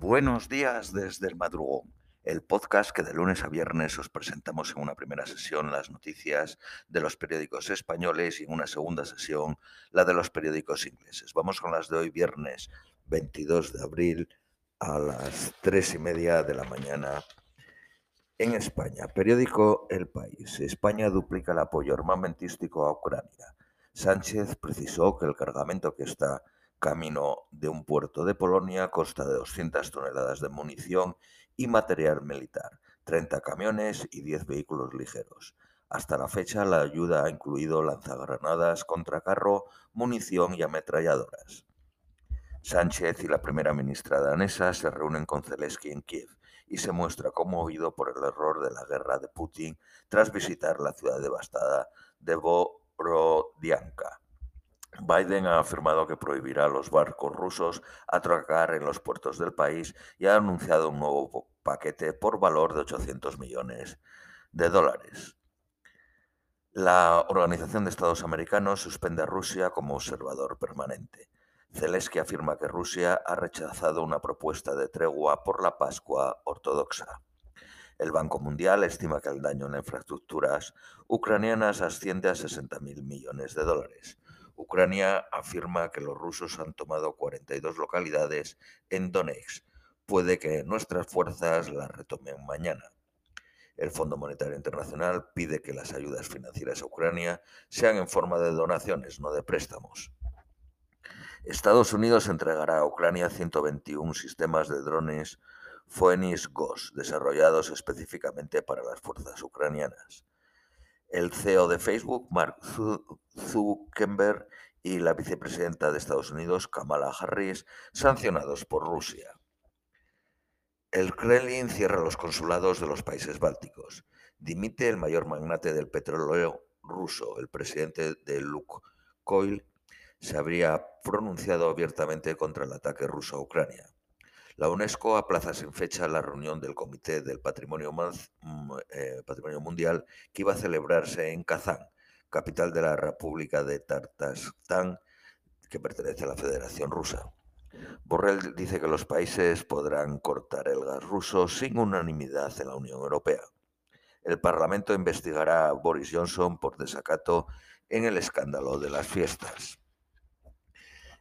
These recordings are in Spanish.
Buenos días desde el madrugón, el podcast que de lunes a viernes os presentamos en una primera sesión las noticias de los periódicos españoles y en una segunda sesión la de los periódicos ingleses. Vamos con las de hoy viernes 22 de abril a las tres y media de la mañana en España. Periódico El País. España duplica el apoyo armamentístico a Ucrania. Sánchez precisó que el cargamento que está camino de un puerto de Polonia consta de 200 toneladas de munición y material militar, 30 camiones y 10 vehículos ligeros. Hasta la fecha, la ayuda ha incluido lanzagranadas, contracarro, munición y ametralladoras. Sánchez y la primera ministra danesa se reúnen con Zelensky en Kiev y se muestra conmovido por el error de la guerra de Putin tras visitar la ciudad devastada de Borodianka. Biden ha afirmado que prohibirá a los barcos rusos atracar en los puertos del país y ha anunciado un nuevo paquete por valor de 800 millones de dólares. La Organización de Estados Americanos suspende a Rusia como observador permanente. Zelensky afirma que Rusia ha rechazado una propuesta de tregua por la Pascua ortodoxa. El Banco Mundial estima que el daño en infraestructuras ucranianas asciende a 60.000 millones de dólares. Ucrania afirma que los rusos han tomado 42 localidades en Donetsk. Puede que nuestras fuerzas las retomen mañana. El Fondo Monetario Internacional pide que las ayudas financieras a Ucrania sean en forma de donaciones, no de préstamos. Estados Unidos entregará a Ucrania 121 sistemas de drones Phoenix GOS desarrollados específicamente para las fuerzas ucranianas el CEO de Facebook, Mark Zuckerberg, y la vicepresidenta de Estados Unidos, Kamala Harris, sancionados por Rusia. El Kremlin cierra los consulados de los países bálticos. Dimite el mayor magnate del petróleo ruso, el presidente de Lukoil, se habría pronunciado abiertamente contra el ataque ruso a Ucrania. La UNESCO aplaza sin fecha la reunión del Comité del Patrimonio, mm, eh, Patrimonio Mundial que iba a celebrarse en Kazán, capital de la República de Tartastán, que pertenece a la Federación Rusa. Borrell dice que los países podrán cortar el gas ruso sin unanimidad en la Unión Europea. El Parlamento investigará a Boris Johnson por desacato en el escándalo de las fiestas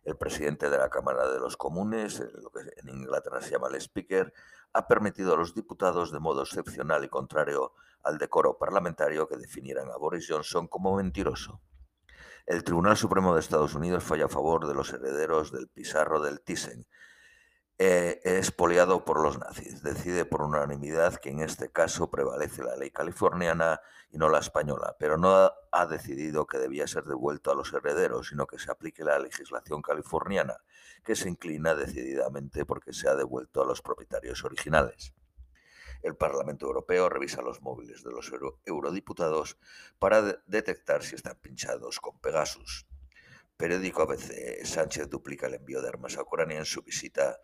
el presidente de la Cámara de los Comunes, lo que en Inglaterra se llama el Speaker, ha permitido a los diputados de modo excepcional y contrario al decoro parlamentario que definieran a Boris Johnson como mentiroso. El Tribunal Supremo de Estados Unidos falla a favor de los herederos del Pizarro del Thyssen, eh, expoliado por los nazis. Decide por unanimidad que en este caso prevalece la ley californiana y no la española, pero no ha, decidido que debía ser devuelto a los herederos, sino que se aplique la legislación californiana, que se inclina decididamente porque se ha devuelto a los propietarios originales. El Parlamento Europeo revisa los móviles de los eurodiputados para detectar si están pinchados con Pegasus. Periódico ABC, Sánchez duplica el envío de armas a Ucrania en su visita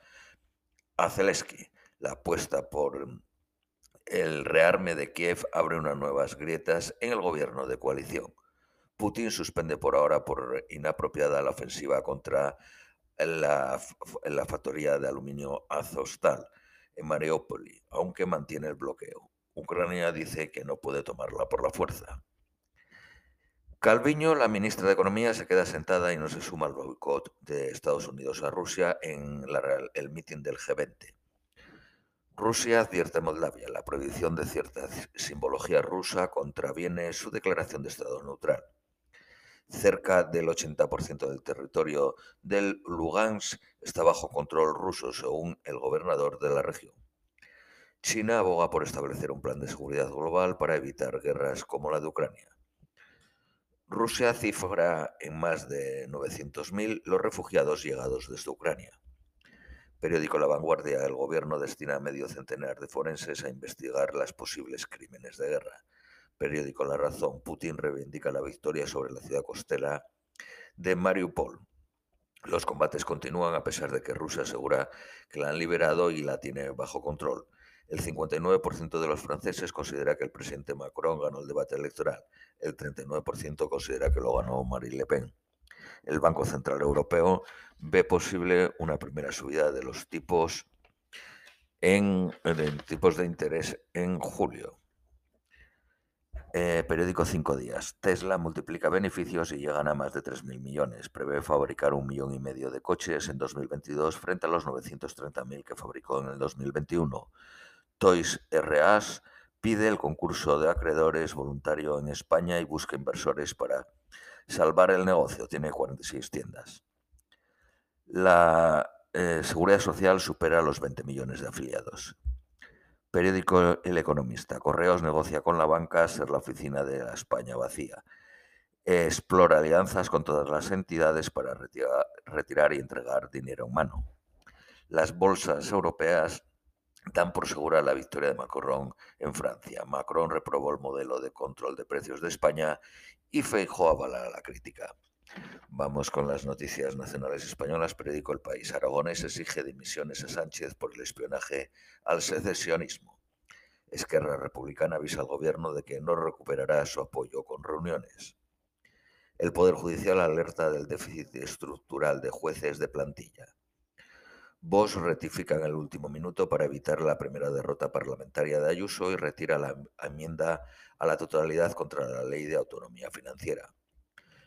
a Zelensky. La apuesta por el rearme de Kiev abre unas nuevas grietas en el gobierno de coalición. Putin suspende por ahora por inapropiada la ofensiva contra la, factoría de aluminio Azostal en Mariupol, aunque mantiene el bloqueo. Ucrania dice que no puede tomarla por la fuerza. Calviño, la ministra de Economía, se queda sentada y no se suma al boicot de Estados Unidos a Rusia en el mitin del G20. Rusia advierte a Moldavia la prohibición de cierta simbología rusa contraviene su declaración de Estado neutral. Cerca del 80% del territorio del Lugansk está bajo control ruso, según el gobernador de la región. China aboga por establecer un plan de seguridad global para evitar guerras como la de Ucrania. Rusia cifra en más de 900.000 los refugiados llegados desde Ucrania. Periódico La Vanguardia, el gobierno destina medio centenar de forenses a investigar las posibles crímenes de guerra. Periódico La Razón, Putin reivindica la victoria sobre la ciudad costera de Mariupol. Los combates continúan a pesar de que Rusia asegura que la han liberado y la tiene bajo control. El 59% de los franceses considera que el presidente Macron ganó el debate electoral. El 39% considera que lo ganó Marine Le Pen. El Banco Central Europeo ve posible una primera subida de los tipos en, tipos de interés en julio. Eh, periódico Cinco días. Tesla multiplica beneficios y llegan a más de 3.000 millones. Prevé fabricar un millón y medio de coches en 2022 frente a los 930.000 que fabricó en el 2021. Toys R Us pide el concurso de acreedores voluntario en España y busca inversores para salvar el negocio. Tiene 46 tiendas. La eh, Seguridad Social supera los 20 millones de afiliados. Periódico El Economista. Correos negocia con la banca ser la oficina de la España vacía. Explora alianzas con todas las entidades para retirar, y entregar dinero humano. Las bolsas europeas dan por segura la victoria de Macron en Francia. Macron reprobó el modelo de control de precios de España y Feijóo avala la crítica. Vamos con las noticias nacionales españolas. Periódico El País. Aragonés exige dimisiones a Sánchez por el espionaje al secesionismo. Esquerra Republicana avisa al gobierno de que no recuperará su apoyo con reuniones. El Poder Judicial alerta del déficit estructural de jueces de plantilla. Vox rectifica en el último minuto para evitar la primera derrota parlamentaria de Ayuso y retira la enmienda a la totalidad contra la ley de autonomía financiera.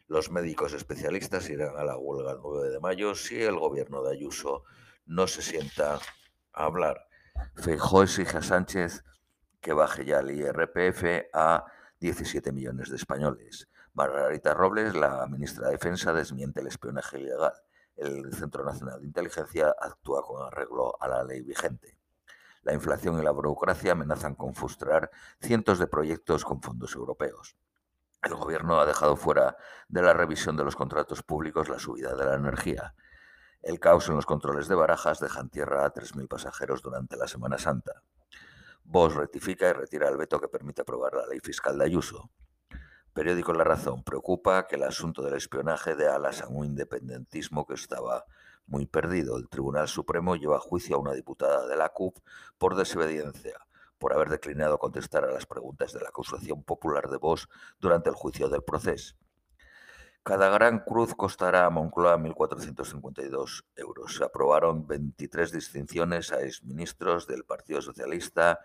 Los médicos especialistas irán a la huelga el 9 de mayo si el gobierno de Ayuso no se sienta a hablar. Feijóo exige a Sánchez que baje ya el IRPF a 17 millones de españoles. Margarita Robles, la ministra de Defensa, desmiente el espionaje ilegal. El Centro Nacional de Inteligencia actúa con arreglo a la ley vigente. La inflación y la burocracia amenazan con frustrar cientos de proyectos con fondos europeos. El Gobierno ha dejado fuera de la revisión de los contratos públicos la subida de la energía. El caos en los controles de barajas deja en tierra a 3.000 pasajeros durante la Semana Santa. Vox rectifica y retira el veto que permite aprobar la ley fiscal de Ayuso. Periódico La Razón preocupa que el asunto del espionaje dé alas a un independentismo que estaba muy perdido. El Tribunal Supremo lleva a juicio a una diputada de la CUP por desobediencia por haber declinado contestar a las preguntas de la acusación popular de Vos durante el juicio del proceso. Cada gran cruz costará a Moncloa 1.452 euros. Se aprobaron 23 distinciones a exministros del Partido Socialista,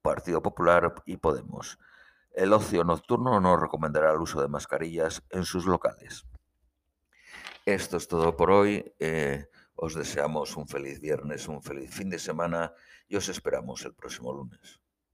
Partido Popular y Podemos. El ocio nocturno no recomendará el uso de mascarillas en sus locales. Esto es todo por hoy. Eh, os deseamos un feliz viernes, un feliz fin de semana y os esperamos el próximo lunes.